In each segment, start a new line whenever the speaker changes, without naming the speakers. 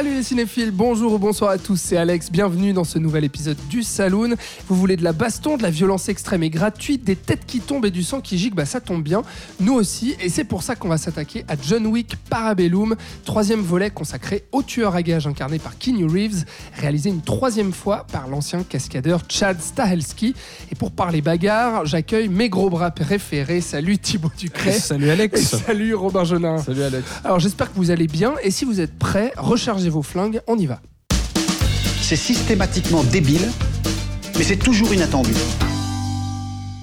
Salut les cinéphiles, bonjour ou bonsoir à tous, c'est Alex, bienvenue dans ce nouvel épisode du Saloon. Vous voulez de la baston, de la violence extrême et gratuite, des têtes qui tombent et du sang qui gicle, bah ça tombe bien, nous aussi, et c'est pour ça qu'on va s'attaquer à John Wick Parabellum, troisième volet consacré au tueur à gages incarné par Keanu Reeves, réalisé une troisième fois par l'ancien cascadeur Chad Stahelski. Et pour parler bagarre, j'accueille mes gros bras préférés, salut Thibaut Ducret.
Salut
Et
Alex.
salut Robin Jonin.
Salut Alex.
Alors j'espère que vous allez bien, et si vous êtes prêts, rechargez vos flingues, on y va.
C'est systématiquement débile, mais c'est toujours inattendu.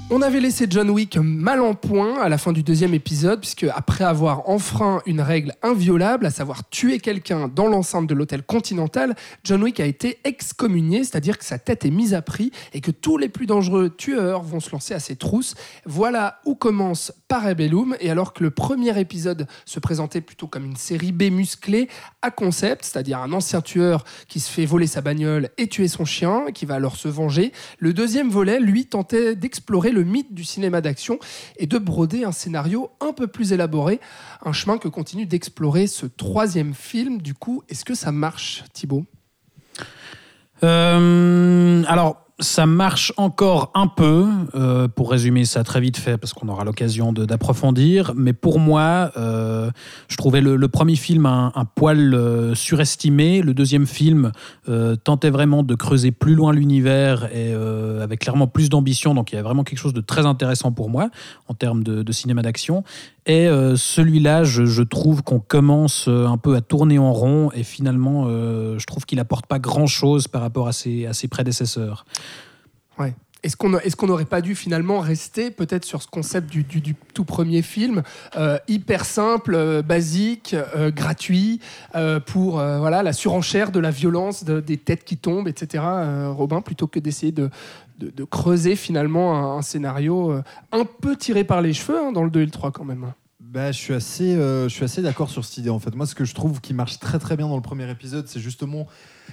On avait laissé John Wick mal en point à la fin du deuxième épisode, puisque après avoir enfreint une règle inviolable, à savoir tuer quelqu'un dans l'enceinte de l'hôtel Continental, John Wick a été excommunié, c'est-à-dire que sa tête est mise à prix et que tous les plus dangereux tueurs vont se lancer à ses trousses. Voilà où commence Parabellum, et alors que le premier épisode se présentait plutôt comme une série B musclée à concept, c'est-à-dire un ancien tueur qui se fait voler sa bagnole et tuer son chien, qui va alors se venger, le deuxième volet, lui, tentait d'explorer le mythe du cinéma d'action et de broder un scénario un peu plus élaboré, un chemin que continue d'explorer ce troisième film. Du coup, est-ce que ça marche, Thibaut?
Euh, alors, ça marche encore un peu, euh, pour résumer ça très vite fait, parce qu'on aura l'occasion d'approfondir. Mais pour moi, euh, je trouvais le, premier film un, poil euh, surestimé. Le deuxième film tentait vraiment de creuser plus loin l'univers et avec clairement plus d'ambition. Donc il y avait vraiment quelque chose de très intéressant pour moi en termes de cinéma d'action. Et euh, celui-là, je, trouve qu'on commence euh, un peu à tourner en rond et finalement, euh, je trouve qu'il apporte pas grand-chose par rapport à ses, à prédécesseurs.
Ouais. Est-ce qu'on est n'aurait pas dû finalement rester peut-être sur ce concept du, tout premier film, euh, hyper simple, euh, basique, euh, gratuit, pour voilà, la surenchère de la violence, de- des têtes qui tombent, etc. Robin, plutôt que d'essayer de, de- creuser finalement un, scénario un peu tiré par les cheveux hein, dans le 2 et le 3 quand même.
Bah, je suis assez, euh, je suis assez d'accord sur cette idée en fait. Moi, ce que je trouve qui marche très très bien dans le premier épisode, c'est justement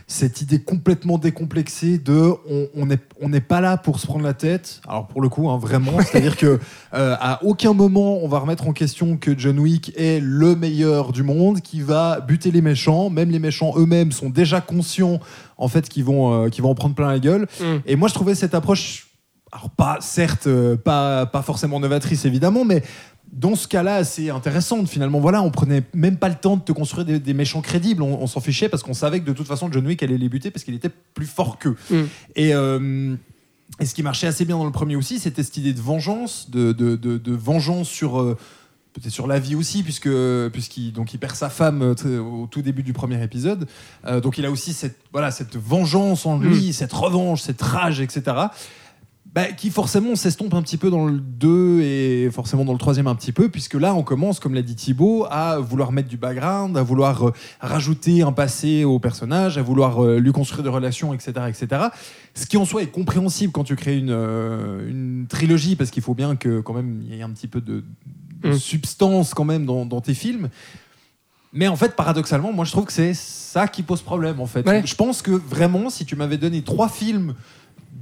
cette idée complètement décomplexée de on on n'est on n'est pas là pour se prendre la tête. Alors pour le coup, hein, vraiment, c'est-à-dire que euh, à aucun moment on va remettre en question que John Wick est le meilleur du monde, qui va buter les méchants. Même les méchants eux-mêmes sont déjà conscients en fait qu'ils vont, euh, qu'ils vont en prendre plein la gueule.
Mm.
Et moi, je trouvais cette approche, alors pas, certes, euh, pas, pas forcément novatrice évidemment, mais dans ce cas-là, assez intéressante finalement. Voilà, on prenait même pas le temps de te construire des, des méchants crédibles. On, on s'en fichait parce qu'on savait que de toute façon, John Wick allait les buter parce qu'il était plus fort qu'eux.
Mm.
Et, euh, et ce qui marchait assez bien dans le premier aussi, c'était cette idée de vengeance, de, de, de- de vengeance sur. euh, Peut-être sur la vie aussi, puisque puisqu'il donc il perd sa femme euh, au tout début du premier épisode. Euh, donc il a aussi cette voilà cette vengeance en lui, cette revanche, cette rage, etc. Bah, qui forcément s'estompe un petit peu dans le 2 et forcément dans le troisième un petit peu, puisque là on commence, comme l'a dit Thibaut, à vouloir mettre du background, à vouloir euh, rajouter un passé au personnage, à vouloir euh, lui construire des relations, etc., etc. Ce qui en soi est compréhensible quand tu crées une, euh, une trilogie, parce qu'il faut bien que quand même il y ait un petit peu de, de
Mm.
substance quand même dans, dans tes films. Mais en fait, paradoxalement, moi je trouve que c'est ça qui pose problème en fait.
Ouais.
Je pense que vraiment, si tu m'avais donné trois films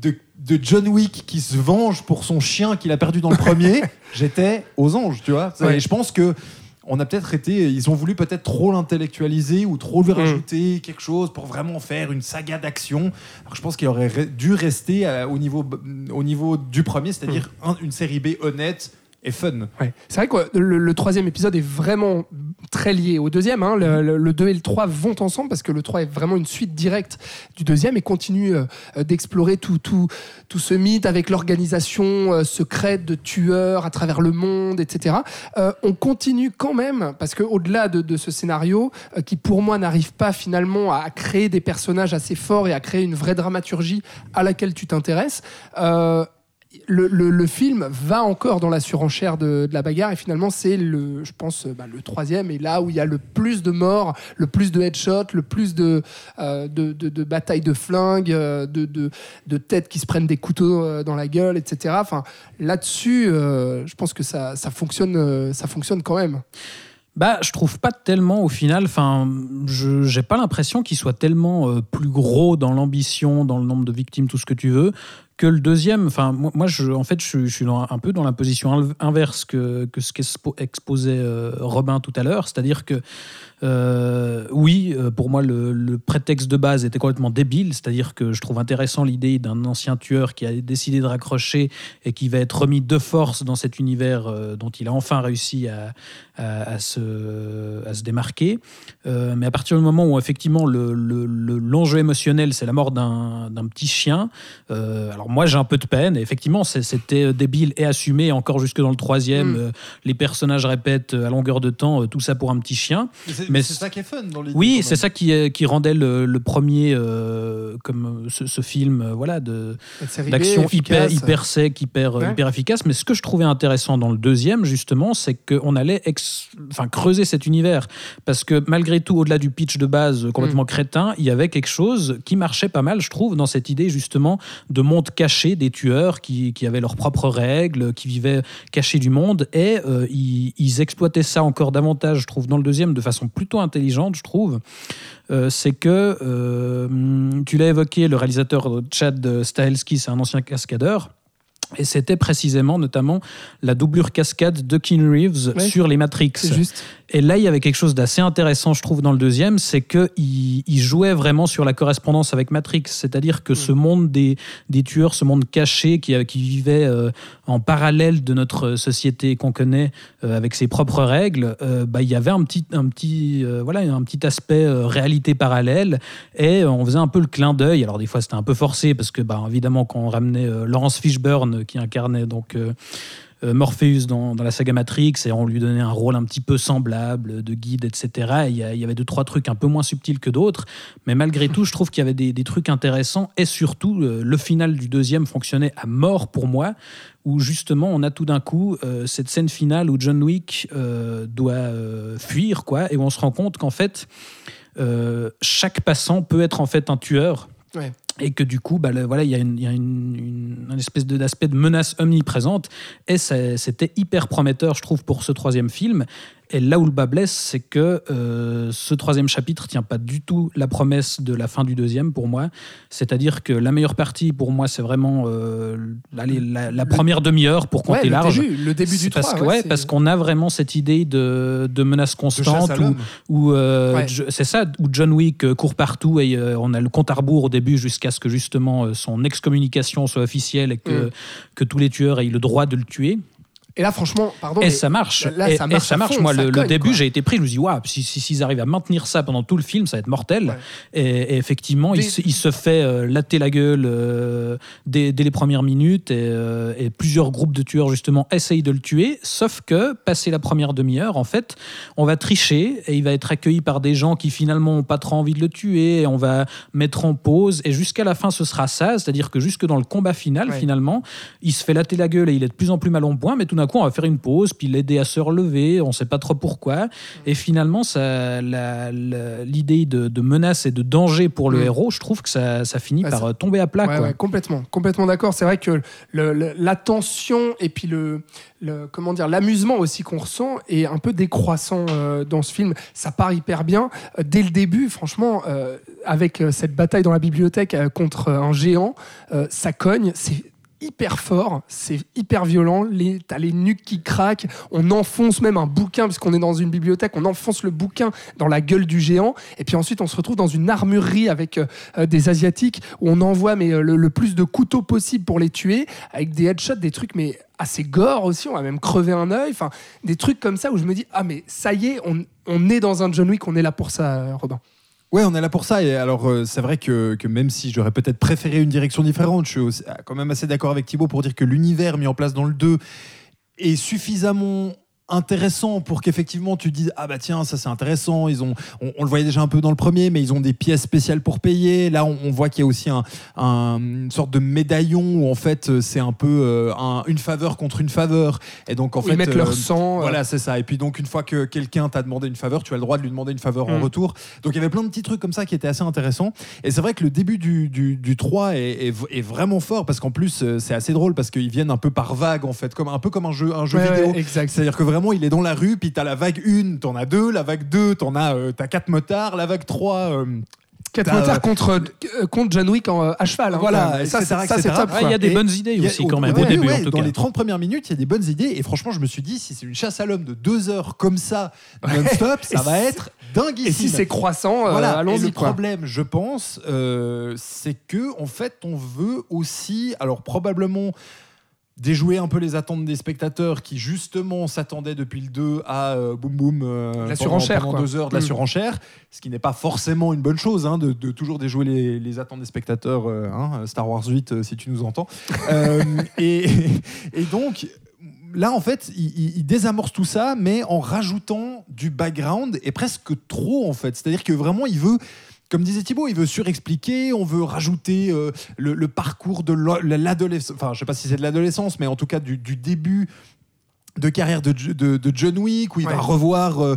de, de John Wick qui se venge pour son chien qu'il a perdu dans le premier, j'étais aux anges, tu vois.
Ouais.
Et je pense que on a peut-être été, ils ont voulu peut-être trop l'intellectualiser ou trop
Mm.
lui rajouter quelque chose pour vraiment faire une saga d'action. Alors je pense qu'il aurait dû rester au niveau au niveau du premier, c'est-à-dire
Mm.
un- une série B honnête et fun.
Ouais. C'est vrai que le, le troisième épisode est vraiment très lié au deuxième. hein. Le, le- le 2 et le 3 vont ensemble parce que le 3 est vraiment une suite directe du deuxième et continue euh, euh, d'explorer tout, tout, tout ce mythe avec l'organisation euh, secrète de tueurs à travers le monde, etc. Euh, on continue quand même, parce qu'au-delà de, de ce scénario, qui pour moi n'arrive pas finalement à créer des personnages assez forts et à créer une vraie dramaturgie à laquelle tu t'intéresses, le, film va encore dans la surenchère de, la bagarre et finalement c'est le, je pense, euh, bah, le troisième et là où il y a le plus de morts, le plus de headshots, le plus de, euh, batailles de flingues, euh, de, têtes qui se prennent des couteaux dans la gueule, etc. Enfin, là-dessus, je pense que ça, fonctionne, ça fonctionne quand même.
Bah, je trouve pas tellement au final. Enfin, je j'ai pas l'impression qu'il soit tellement plus gros dans l'ambition, dans le nombre de victimes, tout ce que tu veux, que le deuxième. Enfin, moi, je, en fait, je, suis un peu dans la position inv- inverse que, que ce qu'exposait euh, Robin tout à l'heure, c'est-à-dire que euh, oui, euh, pour moi, le, le prétexte de base était complètement débile. C'est-à-dire que je trouve intéressant l'idée d'un ancien tueur qui a décidé de raccrocher et qui va être remis de force dans cet univers euh, dont il a enfin réussi à, à, à se, à se démarquer. Euh, mais à partir du moment où effectivement le- le- le- l'enjeu émotionnel, c'est la mort d'un petit chien, alors moi j'ai un peu de peine. Et effectivement, c'était débile et assumé. Encore jusque dans le troisième,
Mm.
les personnages répètent à longueur de temps tout ça pour un petit chien.
Mais c'est ça qui est fun dans l'idée.
Oui, c'est ça qui, euh, qui rendait le, le premier euh, comme euh, ce, ce film euh, voilà de d'action hyper hyper sec, hyper
Ouais.
hyper efficace. Mais ce que je trouvais intéressant dans le deuxième justement, c'est qu'on allait ex- enfin creuser cet univers parce que malgré tout, au-delà du pitch de base euh,
Mm.
complètement crétin, il y avait quelque chose qui marchait pas mal, je trouve, dans cette idée justement de monde caché des tueurs qui, qui avaient leurs propres règles, qui vivaient cachés du monde et euh, ils, ils exploitaient ça encore davantage, je trouve, dans le deuxième de façon plutôt intelligente, je trouve. Euh, c'est que euh, tu l'as évoqué, le réalisateur Chad Stahelski, c'est un ancien cascadeur. Et c'était précisément, notamment, la doublure cascade de Keanu Reeves
Ouais.
sur les Matrix.
Juste.
Et là, il y avait quelque chose d'assez intéressant, je trouve, dans le deuxième, c'est qu'il il jouait vraiment sur la correspondance avec Matrix. C'est-à-dire que ce monde des, des tueurs, ce monde caché qui, qui vivait euh, en parallèle de notre société qu'on connaît, euh, avec ses propres règles, euh, bah, il y avait un petit, un petit, euh, voilà, un petit aspect euh, réalité parallèle. Et euh, on faisait un peu le clin d'œil. Alors, des fois, c'était un peu forcé, parce que, bah, évidemment, quand on ramenait euh, Laurence Fishburne, qui incarnait donc. euh, euh, Morpheus dans, la saga Matrix et on lui donnait un rôle un petit peu semblable de guide, etc. Et Il y, a- il y avait deux, trois trucs un peu moins subtils que d'autres, mais malgré tout, je trouve qu'il y avait des, trucs intéressants et surtout, euh, le final du deuxième fonctionnait à mort pour moi, où justement on a tout d'un coup cette scène finale où John Wick doit fuir, quoi, et où on se rend compte qu'en fait, chaque passant peut être en fait un tueur. Et que du coup, bah, voilà, il y a, une, espèce d'aspect de menace omniprésente. Et c'était hyper prometteur, je trouve, pour ce troisième film. Et là où le bas blesse, c'est que euh, ce troisième chapitre tient pas du tout la promesse de la fin du deuxième pour moi. C'est-à-dire que la meilleure partie pour moi, c'est vraiment euh, la, la première demi-heure pour compter
Ouais, le
large.
début, le début du
parce
3.
que, ouais, parce qu'on a vraiment cette idée de, de menace constante où, euh,
Ouais.
C'est ça où John Wick court partout et on a le compte à rebours au début jusqu'à ce que justement son excommunication soit officielle et que,
Mm.
que tous les tueurs aient le droit de le tuer
Et là, franchement, pardon.
et ça marche.
là,
et,
ça
et
marche
ça
à
marche.
fond,
moi
ça
le, début j'ai été pris je me dis waouh si, si- s'ils arrivent à maintenir ça pendant tout le film ça va être mortel.
Ouais.
et, et effectivement il, se, il se fait euh, latter la gueule euh, dès, dès les premières minutes et, euh, et plusieurs groupes de tueurs justement essayent de le tuer. Sauf que passé la première demi-heure en fait on va tricher et il va être accueilli par des gens qui finalement n'ont pas trop envie de le tuer et on va mettre en pause. Et jusqu'à la fin ce sera ça. C'est-à-dire que jusque dans le combat final
Ouais.
finalement il se fait latter la gueule et il est de plus en plus mal en point. Mais tout d'un coup on va faire une pause puis l'aider à se relever on sait pas trop pourquoi et finalement l'idée de, de menace et de danger pour le
Mm.
héros je trouve que ça, ça finit
Ouais,
par
ça-
euh, tomber à plat
Ouais,
quoi.
ouais, complètement, complètement d'accord. C'est vrai que le- le- la tension et puis le, le- comment dire l'amusement aussi qu'on ressent est un peu décroissant euh, dans ce film. Ça part hyper bien Euh, dès le début. Franchement, euh, avec cette bataille dans la bibliothèque euh, contre un géant, ça cogne. C'est hyper fort, c'est hyper violent, les, t'as les nuques qui craquent, on enfonce même un bouquin, puisqu'on est dans une bibliothèque, on enfonce le bouquin dans la gueule du géant, et puis ensuite on se retrouve dans une armurerie avec euh, euh, des Asiatiques, où on envoie mais, euh, le, plus de couteaux possible pour les tuer, avec des headshots, des trucs mais assez gore aussi, on va même crever un œil, enfin des trucs comme ça où je me dis, ah mais ça y est, on, on est dans un John Wick, on est là pour ça, Robin.
Ouais, on est là pour ça. Et alors, euh, c'est vrai que, même si j'aurais peut-être préféré une direction différente, je suis ah, quand même assez d'accord avec Thibaut pour dire que l'univers mis en place dans le 2 est suffisamment intéressant pour qu'effectivement tu dises ah bah tiens ça c'est intéressant ils ont on, on le voyait déjà un peu dans le premier mais ils ont des pièces spéciales pour payer là on, on voit qu'il y a aussi un, un- une sorte de médaillon où en fait euh, c'est un peu euh, un- une faveur contre une faveur et donc en fait
ils mettent
euh,
leur sang. euh,
voilà, c'est ça. Et puis donc, une fois que quelqu'un t'a demandé une faveur, tu as le droit de lui demander une faveur en
Mm.
retour. Donc, il y avait plein de petits trucs comme ça qui étaient assez intéressants. Et c'est vrai que le début du, du, du 3 est, est- est vraiment fort parce qu'en plus, c'est assez drôle parce qu'ils viennent un peu par vague, en fait, comme, un peu comme un jeu, un jeu
ouais,
vidéo.
ouais, exact.
C'est-à-dire que vraiment, vraiment, il est dans la rue, puis t'as la vague 1, t'en as deux, la vague 2, t'en as, euh, t'as quatre motards, la vague 3, euh,
Quatre
Bah,
motards
euh,
contre, euh, contre John Wick en, euh, à cheval. hein,
Voilà,
ça, c'est- ça, c'est
etc.
top.
Ouais, il y a des
Et
bonnes idées
a-
aussi quand même, au
ouais,
début
ouais,
en tout
dans
cas.
les 30 premières minutes, il y a des bonnes idées. Et franchement, je me suis dit, si c'est une chasse à l'homme de deux heures comme ça, non-stop, ça va être dinguissime.
Et si c'est croissant, euh,
Voilà. et le
allons-y. quoi.
problème, je pense, euh, c'est que en fait, on veut aussi, alors probablement déjouer un peu les attentes des spectateurs qui justement s'attendaient depuis le 2 à euh, boum boum euh,
La
pendant- deux heures de la
Mm.
surenchère, ce qui n'est pas forcément une bonne chose hein, de, de toujours déjouer les, les attentes des spectateurs. euh, hein, Star Wars 8, euh, si tu nous entends. Euh, et, et donc. Là, en fait, il désamorce tout ça, mais en rajoutant du background et presque trop, en fait. C'est-à-dire que vraiment, il veut comme disait Thibaut, il veut surexpliquer, on veut rajouter euh, le, le parcours de l'adolescence, enfin je sais pas si c'est de l'adolescence, mais en tout cas du, du début de carrière de, Jo- de- de John Wick, où il
Ouais.
va revoir euh,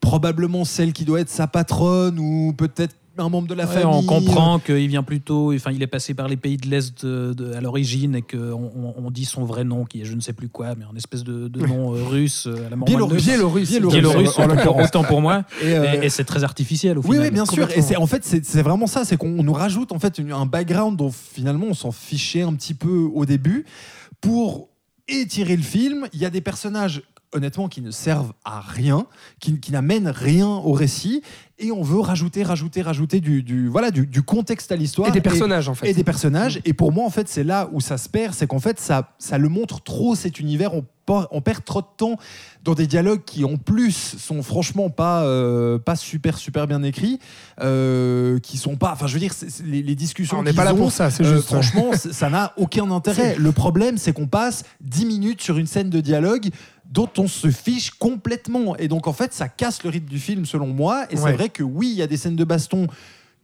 probablement celle qui doit être sa patronne, ou peut-être un membre de la
Ouais,
famille.
on comprend qu'il vient plutôt, enfin, il est passé par les pays de l'Est à l'origine et qu'on on, on dit son vrai nom, qui est je ne sais plus quoi, mais un espèce de, de nom euh, russe euh, à la mort
Biélorusse.
Biélorusse.
Biélorusse.
Autant pour moi.
Et, euh,
Et, et c'est très artificiel au
Oui,
final.
oui, bien sûr. Et en fait c'est c'est vraiment ça, c'est qu'on nous rajoute en fait une- un background dont finalement on s'en fichait un petit peu au début pour étirer le film. Il y a des personnages honnêtement qui ne servent à rien, qui, qui n'amènent rien au récit, et on veut rajouter, rajouter, rajouter du, du voilà du, du contexte à l'histoire
Et des personnages, en fait.
et des personnages. Et pour moi, en fait, c'est là où ça se perd, c'est qu'en fait, ça, ça le montre trop cet univers. On, on perd trop de temps dans des dialogues qui, en plus, sont franchement pas, euh, pas super, super bien écrits, euh, qui sont pas. Enfin, je veux dire, c'est- c'est les, les discussions.
On n'est pas là
ont,
pour ça, c'est
euh,
juste.
franchement, ça n'a aucun intérêt. Le problème, c'est qu'on passe 10 minutes sur une scène de dialogue dont on se fiche complètement. Et donc, en fait, ça casse le rythme du film, selon moi. Et
Ouais.
c'est vrai que oui, il y a des scènes de baston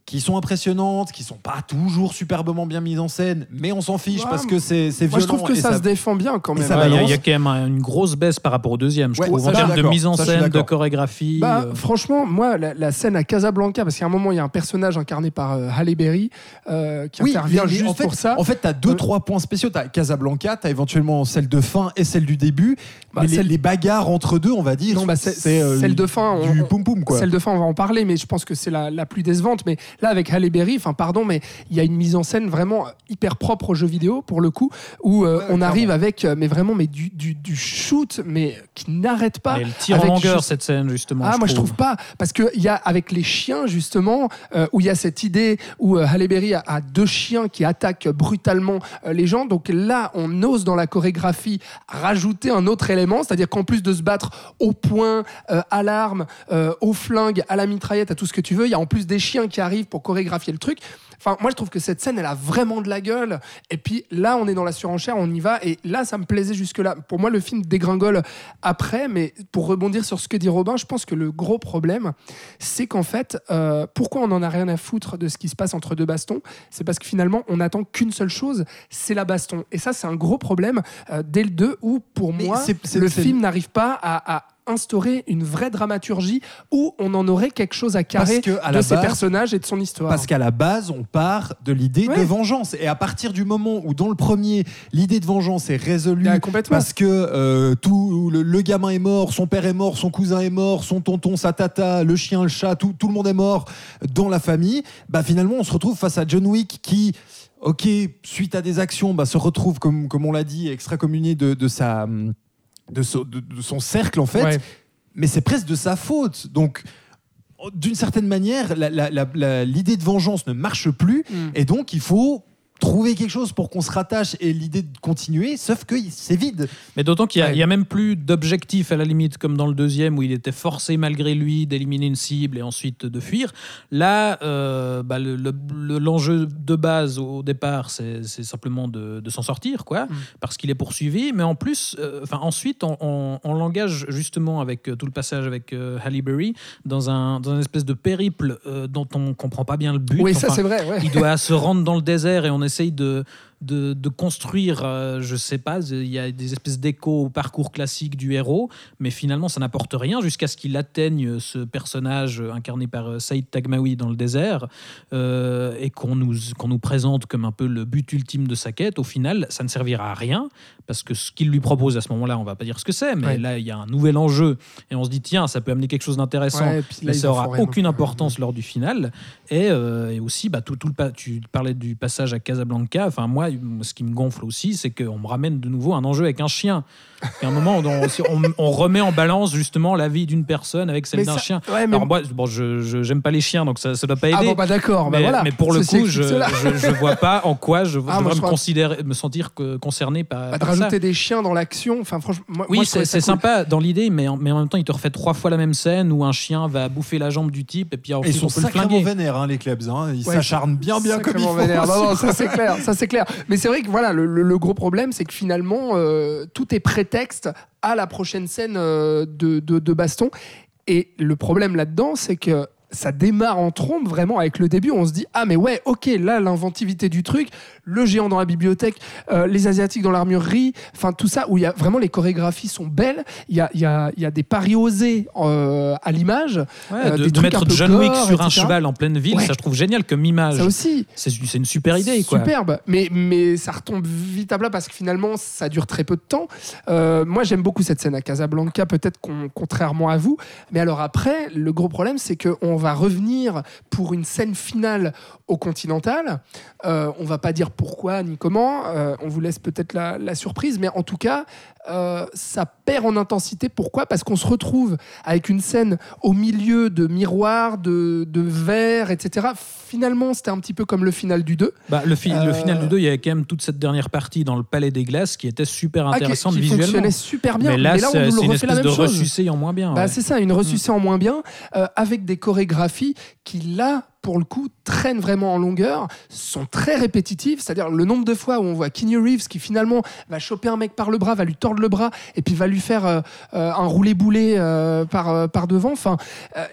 qui sont impressionnantes, qui sont pas toujours superbement bien mises en scène, mais on s'en fiche
Ouais,
parce que c'est c'est
Moi,
violent.
je trouve que ça, se défend bien quand même.
Ouais, Il y, a- y quand même un- une grosse baisse par rapport au deuxième, je
Ouais,
trouve,
ça,
en termes de mise en
Ça,
scène, de chorégraphie.
Bah,
euh,
franchement, moi, la, la scène à Casablanca, parce qu'à un moment, il y a un personnage incarné par euh, Halle Berry euh, qui
Oui,
intervient
mais
juste
en fait,
pour ça.
En fait, tu as deux,
Euh,
trois points spéciaux. Tu as Casablanca, tu as éventuellement celle de fin et celle du début.
Bah,
mais les-
celle-
les, bagarres entre deux, on va dire,
Non, bah, c'est-
euh,
celle de fin, on-
du
on-
poum poum quoi.
Celle de fin, on va en parler, mais je pense que c'est la, la plus décevante. Mais là, avec Halle Berry, enfin, pardon, mais il y a une mise en scène vraiment hyper propre au jeu vidéo, pour le coup, où euh,
Ouais,
on arrive avec, euh, mais vraiment, mais du, du, du shoot, mais qui n'arrête pas.
elle tire en longueur
juste-
cette scène, justement.
Ah, moi je trouve pas. Parce qu'il y a avec les chiens, justement, euh, où il y a cette idée où euh, Halle Berry a, a deux chiens qui attaquent brutalement euh, les gens. Donc là, on ose dans la chorégraphie rajouter un autre élément, c'est-à-dire qu'en plus de se battre au poing, euh, à l'arme, euh, au flingue, à la mitraillette, à tout ce que tu veux, il y a en plus des chiens qui arrivent pour chorégraphier le truc. Enfin, moi, je trouve que cette scène, elle a vraiment de la gueule. Et puis là, on est dans la surenchère, on y va. Et là, ça me plaisait jusque-là. Pour moi, le film dégringole après. Mais pour rebondir sur ce que dit Robin, je pense que le gros problème, c'est qu'en fait, euh, pourquoi on n'en a rien à foutre de ce qui se passe entre deux bastons? C'est parce que finalement, on n'attend qu'une seule chose, c'est la baston. Et ça, c'est un gros problème euh, dès le 2 où, pour
Mais
moi, le film n'arrive pas à, à instaurer une vraie dramaturgie où on en aurait quelque chose à carrer
que, à
de
la
ses
base-
personnages et de son histoire.
Parce qu'à la base, on part de l'idée
Ouais.
de vengeance. Et à partir du moment où, dans le premier, l'idée de vengeance est résolue
Ah, complètement.
parce que euh, tout le, le gamin est mort, son père est mort, son cousin est mort, son tonton, sa tata, le chien, le chat, tout, tout le monde est mort dans la famille, bah finalement, on se retrouve face à John Wick qui. Ok, suite à des actions, bah, se retrouve, comme, comme on l'a dit, extracommunié de, de, sa, de, so- de- de son cercle, en fait
Ouais.
mais c'est presque de sa faute. Donc, d'une certaine manière, l'idée de vengeance ne marche plus,
Mm.
et donc il faut trouver quelque chose pour qu'on se rattache et l'idée de continuer, sauf que c'est vide.
Mais d'autant qu'il n'y a, même plus d'objectif à la limite, comme dans le deuxième, où il était forcé malgré lui d'éliminer une cible et ensuite de fuir. Là, euh, bah, le- le- le- l'enjeu de base au départ, c'est simplement de, de s'en sortir, quoi,
Mm.
parce qu'il est poursuivi. Mais en plus, euh, enfin ensuite, on, on- on l'engage justement avec euh, tout le passage avec euh, Halle Berry dans un, dans une espèce de périple dont on comprend pas bien le but.
Oui, ça c'est vrai. ouais.
il doit se rendre dans le désert et on essaye de, de, de construire, euh, je sais pas, il y a des espèces d'échos au parcours classique du héros, mais finalement ça n'apporte rien jusqu'à ce qu'il atteigne ce personnage incarné par euh, Saïd Tagmaoui dans le désert euh, et qu'on nous, qu'on nous présente comme un peu le but ultime de sa quête. Au final, ça ne servira à rien parce que ce qu'il lui propose à ce moment-là, on va pas dire ce que c'est, mais
Ouais.
là il y a un nouvel enjeu et on se dit tiens, ça peut amener quelque chose d'intéressant
Ouais,
mais ça aura
rien
aucune importance lors du final. Et, euh, et aussi, bah, tout, tout le tu parlais du passage à Casablanca. Enfin, moi, ce qui me gonfle aussi, c'est qu'on me ramène de nouveau un enjeu avec un chien. Et à un moment, on, on- on remet en balance justement la vie d'une personne avec celle d'un chien.
ouais, mais-
Alors moi, bon, je j'aime pas les chiens, donc ça, ça doit pas aider.
Ah bon, bah d'accord, bah
mais,
voilà.
mais pour le
Ceci
coup, je, je, je vois pas en quoi je,
Ah,
devrais me
crois-
considérer, me sentir que- concerné par,
Bah, de
par ça.
rajouter des chiens dans l'action, enfin franchement, moi,
Oui, c'est
cool.
sympa dans l'idée, mais en, mais en même temps, il te refait trois fois la même scène où un chien va bouffer la jambe du type et puis
Et
ensuite
ils sont
on peut le
sacrément
flinguer.
vénères, hein, les clubs. Hein. Ils
Ouais,
s'acharnent bien, bien comme il.
Non, non, ça c'est clair, ça c'est clair. Mais c'est vrai que voilà, le, le- le gros problème, c'est que finalement, euh, tout est prétexte à la prochaine scène euh, de, de- de baston. Et le problème là-dedans, c'est que ça démarre en trombe vraiment avec le début. On se dit ah mais ouais, ok, là l'inventivité du truc, le géant dans la bibliothèque, euh, les asiatiques dans l'armurerie, enfin tout ça où il y a vraiment les chorégraphies sont belles. Il y a, y a- y a des paris osés euh, à l'image.
Ouais,
Euh,
de,
des
de mettre John Wick sur un cheval en pleine ville,
Ouais.
ça je trouve génial comme image.
Ça aussi.
C'est une super idée quoi.
Superbe, mais, mais ça retombe vite à plat parce que finalement, ça dure très peu de temps. Moi, j'aime beaucoup cette scène à Casablanca, peut-être contrairement à vous. Mais alors après, le gros problème, c'est qu'on va revenir pour une scène finale au Continental. Euh, on va pas dire pourquoi ni comment. euh, on vous laisse peut-être la, la surprise, mais en tout cas, euh, ça perd en intensité. Pourquoi? Parce qu'on se retrouve avec une scène au milieu de miroirs, de, de verres, etc. Finalement, c'était un petit peu comme le final du 2.
Bah, le, fi-
Euh,
le final du 2, il y avait quand même toute cette dernière partie dans le Palais des Glaces qui était super
Ah, qui-
intéressante
qui,
visuellement.
fonctionnait super bien.
Mais là,
on
c'est
nous
c'est
le
une
refait la
espèce
même
de
chose.
ressucé en moins bien.
Bah,
ouais.
c'est ça, une ressucée en moins bien, avec des chorégraphies qui, là, pour le coup, traînent vraiment en longueur, sont très répétitives. C'est-à-dire le nombre de fois où on voit Keanu Reeves qui finalement va choper un mec par le bras, va lui tordre le bras et puis va lui faire euh, euh, un roulé-boulé euh, par, par devant. Enfin,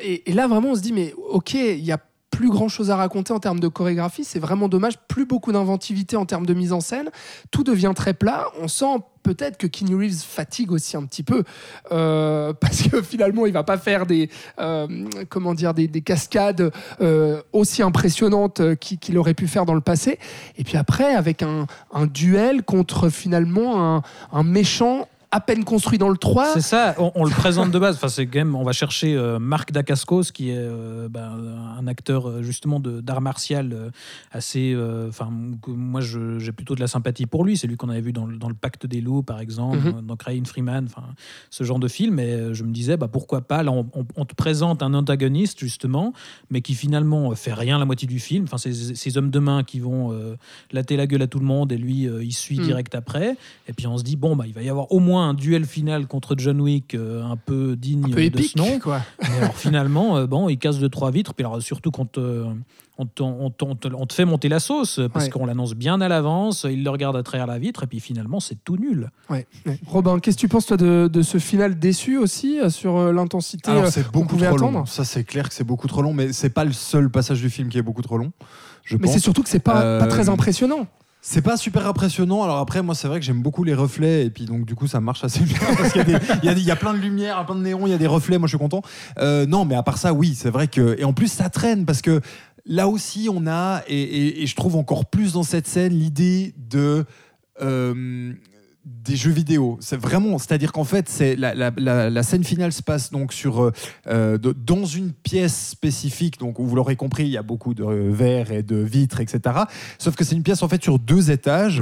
et, et là, vraiment, on se dit, mais ok, il y a plus grand chose à raconter en termes de chorégraphie, c'est vraiment dommage, plus beaucoup d'inventivité en termes de mise en scène, tout devient très plat, on sent peut-être que Keanu Reeves fatigue aussi un petit peu, euh, parce que finalement il va pas faire des, euh, comment dire, des, des cascades euh, aussi impressionnantes qu'il aurait pu faire dans le passé, et puis après avec un, duel contre finalement un méchant à peine construit dans le 3,
C'est ça, on, on le présente de base. Enfin, c'est quand même, on va chercher euh, Marc Dacascos, qui est euh, ben, un acteur euh, justement de- d'art martial euh, assez. euh, Enfin, moi, j'ai plutôt de la sympathie pour lui. C'est lui qu'on avait vu dans, le- dans le Pacte des loups, par exemple,
Mhm.
dans Crying Freeman, enfin, ce genre de film. Et je me disais, bah, pourquoi pas Là, on, on- on te présente un antagoniste justement, mais qui finalement fait rien la moitié du film. Enfin, ces, ces hommes de main qui vont euh, latter la gueule à tout le monde, et lui, euh, il suit
Mhm.
direct après. Et puis on se dit, bon, bah, il va y avoir au moins un duel final contre John Wick euh, un peu digne
un peu
de
épique,
ce nom.
quoi.
Mais alors finalement, euh, bon, il casse deux, trois vitres. Puis alors surtout quand euh, on, te- on te- on te- on te fait monter la sauce, parce
Ouais.
qu'on l'annonce bien à l'avance, il le regarde à travers la vitre, et puis finalement, c'est tout nul.
Ouais, ouais. Robin, qu'est-ce que tu penses toi de, de ce final déçu aussi sur l'intensité
Alors c'est beaucoup trop long.
attendre
Ça c'est clair que c'est beaucoup trop long, mais c'est pas le seul passage du film qui est beaucoup trop long. Je
Mais c'est surtout que c'est pas,
Euh,
pas très impressionnant.
C'est pas super impressionnant. Alors après, moi, c'est vrai que j'aime beaucoup les reflets. Et puis, donc, du coup, ça marche assez bien. Parce qu'il y, a plein de lumière, plein de néons, il y a des reflets. Moi, je suis content. Euh, non, mais à part ça, oui, c'est vrai que. Et en plus, ça traîne parce que là aussi, on a, et, et- et je trouve encore plus dans cette scène, l'idée de. euh, des jeux vidéo, c'est vraiment, c'est-à-dire qu'en fait, c'est la, la- la- scène finale se passe donc sur euh, euh, dans une pièce spécifique, donc vous l'aurez compris, il y a beaucoup de verres et de vitres, etc. Sauf que c'est une pièce en fait sur deux étages.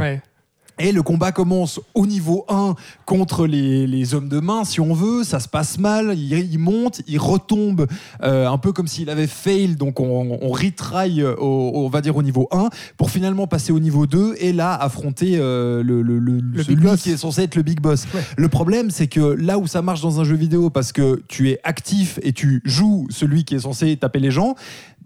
Et le combat commence au niveau 1 contre les, les hommes de main, si on veut. Ça se passe mal, il, il monte, il retombe euh, un peu comme s'il avait fail. Donc on, on retraille, au, on va dire, au niveau 1 pour finalement passer au niveau 2 et là affronter euh, le, le, le-
Le
celui qui est censé être le big boss.
Ouais.
Le problème, c'est que là où ça marche dans un jeu vidéo, parce que tu es actif et tu joues celui qui est censé taper les gens,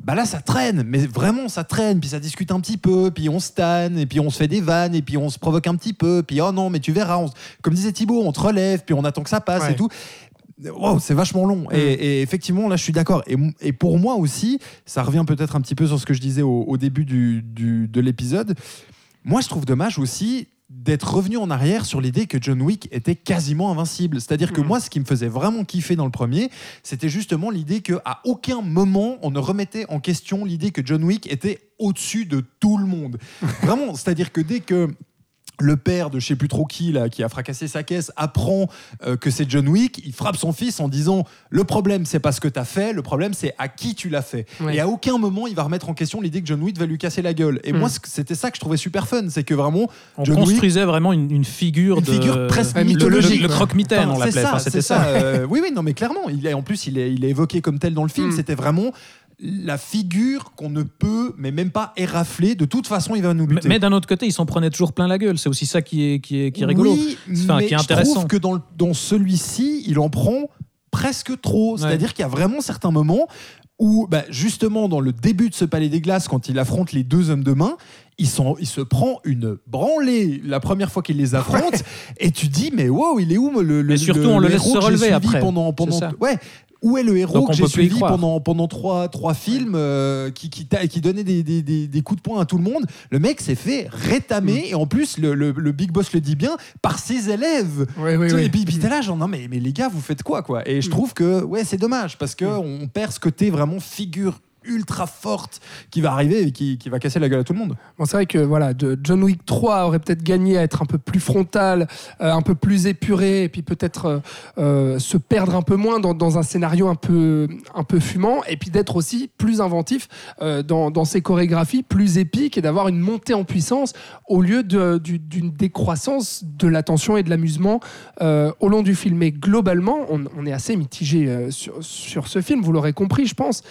bah là ça traîne, mais vraiment ça traîne, puis ça discute un petit peu, puis on se tanne, et puis on se fait des vannes, et puis on se provoque un petit peu, puis oh non, mais tu verras, on comme disait Thibaut, on te relève, puis on attend que ça passe
Ouais.
et tout. Wow, c'est vachement long. Et, et effectivement, là, je suis d'accord. Et, pour moi aussi, ça revient peut-être un petit peu sur ce que je disais au, au début du, du- de l'épisode. moi, je trouve dommage aussi d'être revenu en arrière sur l'idée que John Wick était quasiment invincible. C'est-à-dire que
Mm.
moi, ce qui me faisait vraiment kiffer dans le premier, c'était justement l'idée que à aucun moment on ne remettait en question l'idée que John Wick était au-dessus de tout le monde. Vraiment, c'est-à-dire que dès que le père de je sais plus trop qui là, qui a fracassé sa caisse apprend euh, que c'est John Wick, il frappe son fils en disant le problème c'est pas ce que t'as fait, le problème c'est à qui tu l'as fait.
Ouais.
Et à aucun moment il va remettre en question l'idée que John Wick va lui casser la gueule. Et
Mm.
moi c'était ça que je trouvais super fun, c'est que vraiment
On
John Wick-
construisait vraiment une, une figure
une
de
figure presque
le-
mythologique.
Le, le croque-mitaine, on l'appelait.
ça,
Enfin,
c'est
c'était
ça.
ça.
euh, oui, oui, non, mais clairement, il est, en plus, il est, il est évoqué comme tel dans le film.
Mm.
C'était vraiment la figure qu'on ne peut, mais même pas érafler. De toute façon, il va nous buter.
mais d'un autre côté, il s'en prenait toujours plein la gueule. C'est aussi ça qui est, qui est, qui est rigolo.
Oui,
Enfin,
mais
qui est
je
intéressant.
trouve que dans, dans celui-ci, il en prend presque trop. C'est-à-dire qu'il y a vraiment certains moments où, bah, justement, dans le début de ce Palais des Glaces, quand il affronte les deux hommes de main, il, se prend une branlée la première fois qu'il les affronte, et tu dis, mais wow, il est où le, le
Mais surtout, on le laisse se relever après.
pendant, pendant, ouais. Où est le héros
Donc,
que j'ai suivi pendant, pendant trois, trois films euh, qui, qui, qui donnait des, des, des- des coups de poing à tout le monde Le mec s'est fait rétamer,
Mm.
et en plus, le, le- le Big Boss le dit bien, par ses élèves. Et puis, puis t'es là, genre, non, mais, mais les gars, vous faites quoi, quoi? Et je trouve que, ouais, c'est dommage, parce que on perd ce côté vraiment figure ultra forte qui va arriver et qui, qui va casser la gueule à tout le monde.
Bon, c'est vrai que voilà, de John Wick 3 aurait peut-être gagné à être un peu plus frontal, euh, un peu plus épuré, et puis peut-être euh, euh, se perdre un peu moins dans, un scénario un peu, un peu fumant, et puis d'être aussi plus inventif dans, dans ses chorégraphies, plus épiques, et d'avoir une montée en puissance au lieu d'une décroissance de l'attention et de l'amusement au long du film. Mais globalement, on, est assez mitigé sur, sur ce film, vous l'aurez compris, je pense.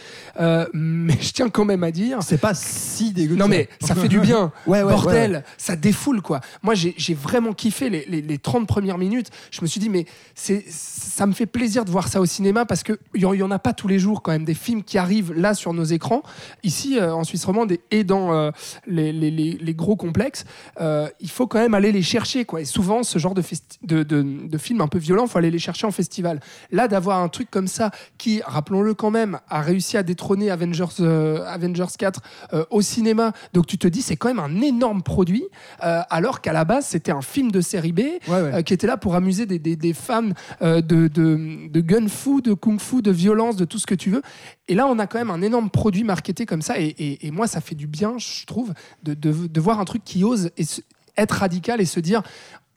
Mais je tiens quand même à dire.
C'est pas si dégueu.
Non mais ça fait du bien.
Ouais, ouais,
Bordel,
ouais,
ça défoule quoi. Moi j'ai vraiment kiffé les, les, les 30 premières minutes. Je me suis dit mais ça me fait plaisir de voir ça au cinéma parce qu'il n'y y en a pas tous les jours quand même des films qui arrivent là sur nos écrans. Ici euh, en Suisse romande et- dans euh, les, gros complexes, euh, il faut quand même aller les chercher quoi. Et souvent ce genre de, festi- de, de, de films un peu violents, il faut aller les chercher en festival. Là d'avoir un truc comme ça qui, rappelons-le quand même, a réussi à détrôner Avengers, euh, Avengers 4 euh, au cinéma. Donc tu te dis, c'est quand même un énorme produit, euh, alors qu'à la base, c'était un film de série B
Ouais, ouais.
euh, qui était là pour amuser des, des, des fans euh, de, de, de gun-fu, de kung-fu, de violence, de tout ce que tu veux. Et là, on a quand même un énorme produit marketé comme ça. Et, et- et moi, ça fait du bien, je trouve, de, de, de voir un truc qui ose et se- être radical et se dire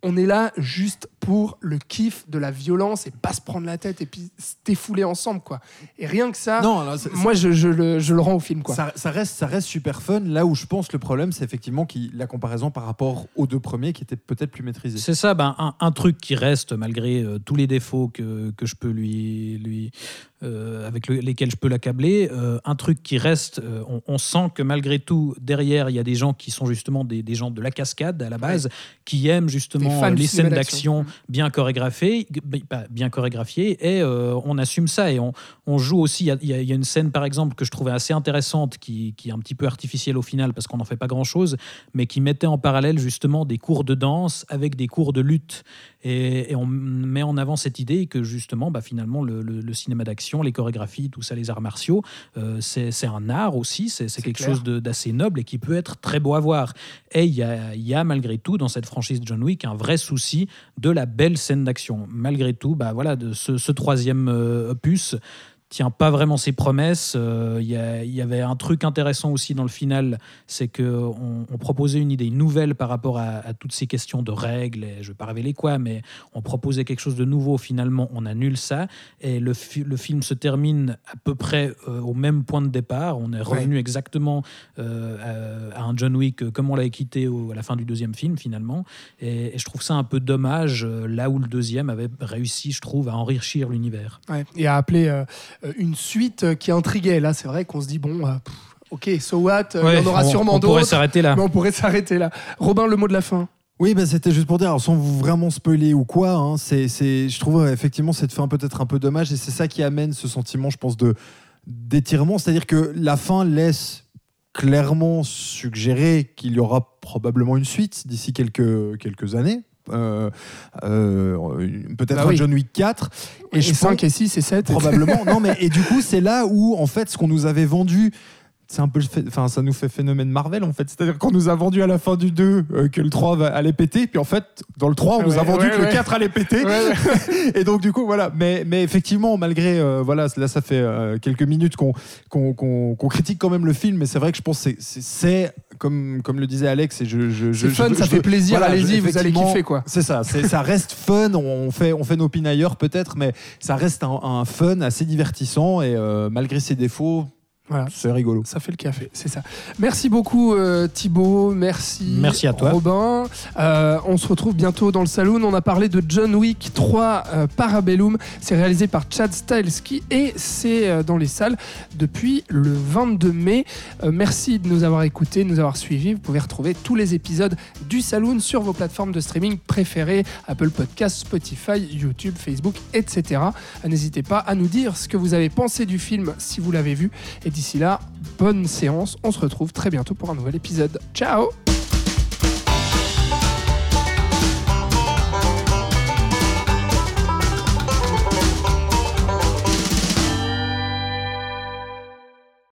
on est là juste pour le kiff de la violence et pas se prendre la tête et puis se défouler ensemble quoi. Et rien que ça,
Non, c'est-
moi je, je le, je le rends au film quoi.
Ça, ça reste, ça reste super fun. Là où je pense le problème, c'est effectivement qui, la comparaison par rapport aux deux premiers qui étaient peut-être plus maîtrisés.
C'est ça, ben, un, un truc qui reste malgré euh, tous les défauts que, que je peux lui, lui euh, avec le- lesquels je peux l'accabler, euh, un truc qui reste, euh, on, on sent que malgré tout derrière il y a des gens qui sont justement des, des gens de la cascade à la base, qui aiment justement les scènes
d'action.
D'action bien chorégraphiées, g- pas bien et euh, on assume ça et on, joue aussi. Il y a- une scène par exemple que je trouvais assez intéressante, qui, est un petit peu artificielle au final parce qu'on n'en fait pas grand chose, mais qui mettait en parallèle justement des cours de danse avec des cours de lutte. Et, et on met en avant cette idée que justement, bah, finalement, le, le- le cinéma d'action, les chorégraphies, tout ça, les arts martiaux, euh, c'est un art aussi, c'est quelque
clair.
chose d'assez noble et qui peut être très beau à voir. Et il y a, il y a malgré tout dans cette franchise John Wick un vrai souci de la belle scène d'action. Malgré tout, bah, voilà, de ce, ce troisième euh, opus tient pas vraiment ses promesses. Euh, Il y, avait un truc intéressant aussi dans le final, c'est qu'on on proposait une idée nouvelle par rapport à, à toutes ces questions de règles, et je ne vais pas révéler quoi, mais on proposait quelque chose de nouveau, finalement on annule ça, et le, fi- le film se termine à peu près euh, au même point de départ, on est revenu exactement euh, à, à un John Wick comme on l'avait quitté au- à la fin du deuxième film finalement, et, et je trouve ça un peu dommage, là où le deuxième avait réussi, je trouve, à enrichir l'univers.
Ouais. Et à appeler une suite euh, qui intriguait. Là, c'est vrai qu'on se dit bon, euh, pff, ok, so what, euh, il y en aura
on-
sûrement
on pourrait
d'autres.
s'arrêter là.
Mais on pourrait s'arrêter là. Robin, le mot de la fin.
Oui, bah, c'était juste pour dire, alors, sans vous vraiment spoiler ou quoi, hein, c'est, c'est, je trouve euh, effectivement cette fin peut-être un peu dommage et c'est ça qui amène ce sentiment, je pense, de d'étirement. C'est-à-dire que la fin laisse clairement suggérer qu'il y aura probablement une suite d'ici quelques, quelques années. Euh, euh, peut-être
Bah
un
oui.
John Wick 4
Et,
je
5
pense-
et 6 et 7.
probablement non mais et du coup c'est là où en fait ce qu'on nous avait vendu c'est un peu, le enfin, ça nous fait phénomène Marvel en fait. C'est-à-dire qu'on nous a vendu à la fin du 2 euh, que le 3 va, allait péter, puis en fait, dans le 3, on
Ah
nous a
ouais,
vendu
ouais,
que le
ouais.
4 allait péter.
Ouais, ouais.
Et donc, du coup, voilà. Mais, mais effectivement, malgré, euh, voilà, là, ça fait euh, quelques minutes qu'on qu'on qu'on- qu'on critique quand même le film, mais c'est vrai que je pense que c'est- c'est- c'est, comme, comme le disait Alex, et je. je,
fun,
je-
ça fait plaisir,
voilà,
allez-y, vous allez kiffer quoi.
C'est ça, ça reste fun, on fait, on fait nos pinailleurs peut-être, mais ça reste un, un fun assez divertissant et euh, malgré ses défauts,
Voilà.
c'est rigolo.
Ça fait le café, c'est ça. Merci beaucoup euh, Thibaut, merci.
Merci à toi.
Robin. Euh, on se retrouve bientôt dans le saloon. On a parlé de John Wick 3 euh, Parabellum. C'est réalisé par Chad Stahelski et c'est euh, dans les salles depuis le 22 mai. Euh, merci de nous avoir écoutés, de nous avoir suivis. Vous pouvez retrouver tous les épisodes du saloon sur vos plateformes de streaming préférées Apple Podcasts, Spotify, YouTube, Facebook, etc. N'hésitez pas à nous dire ce que vous avez pensé du film si vous l'avez vu. Et d'ici là, bonne séance. On se retrouve très bientôt pour un nouvel épisode. Ciao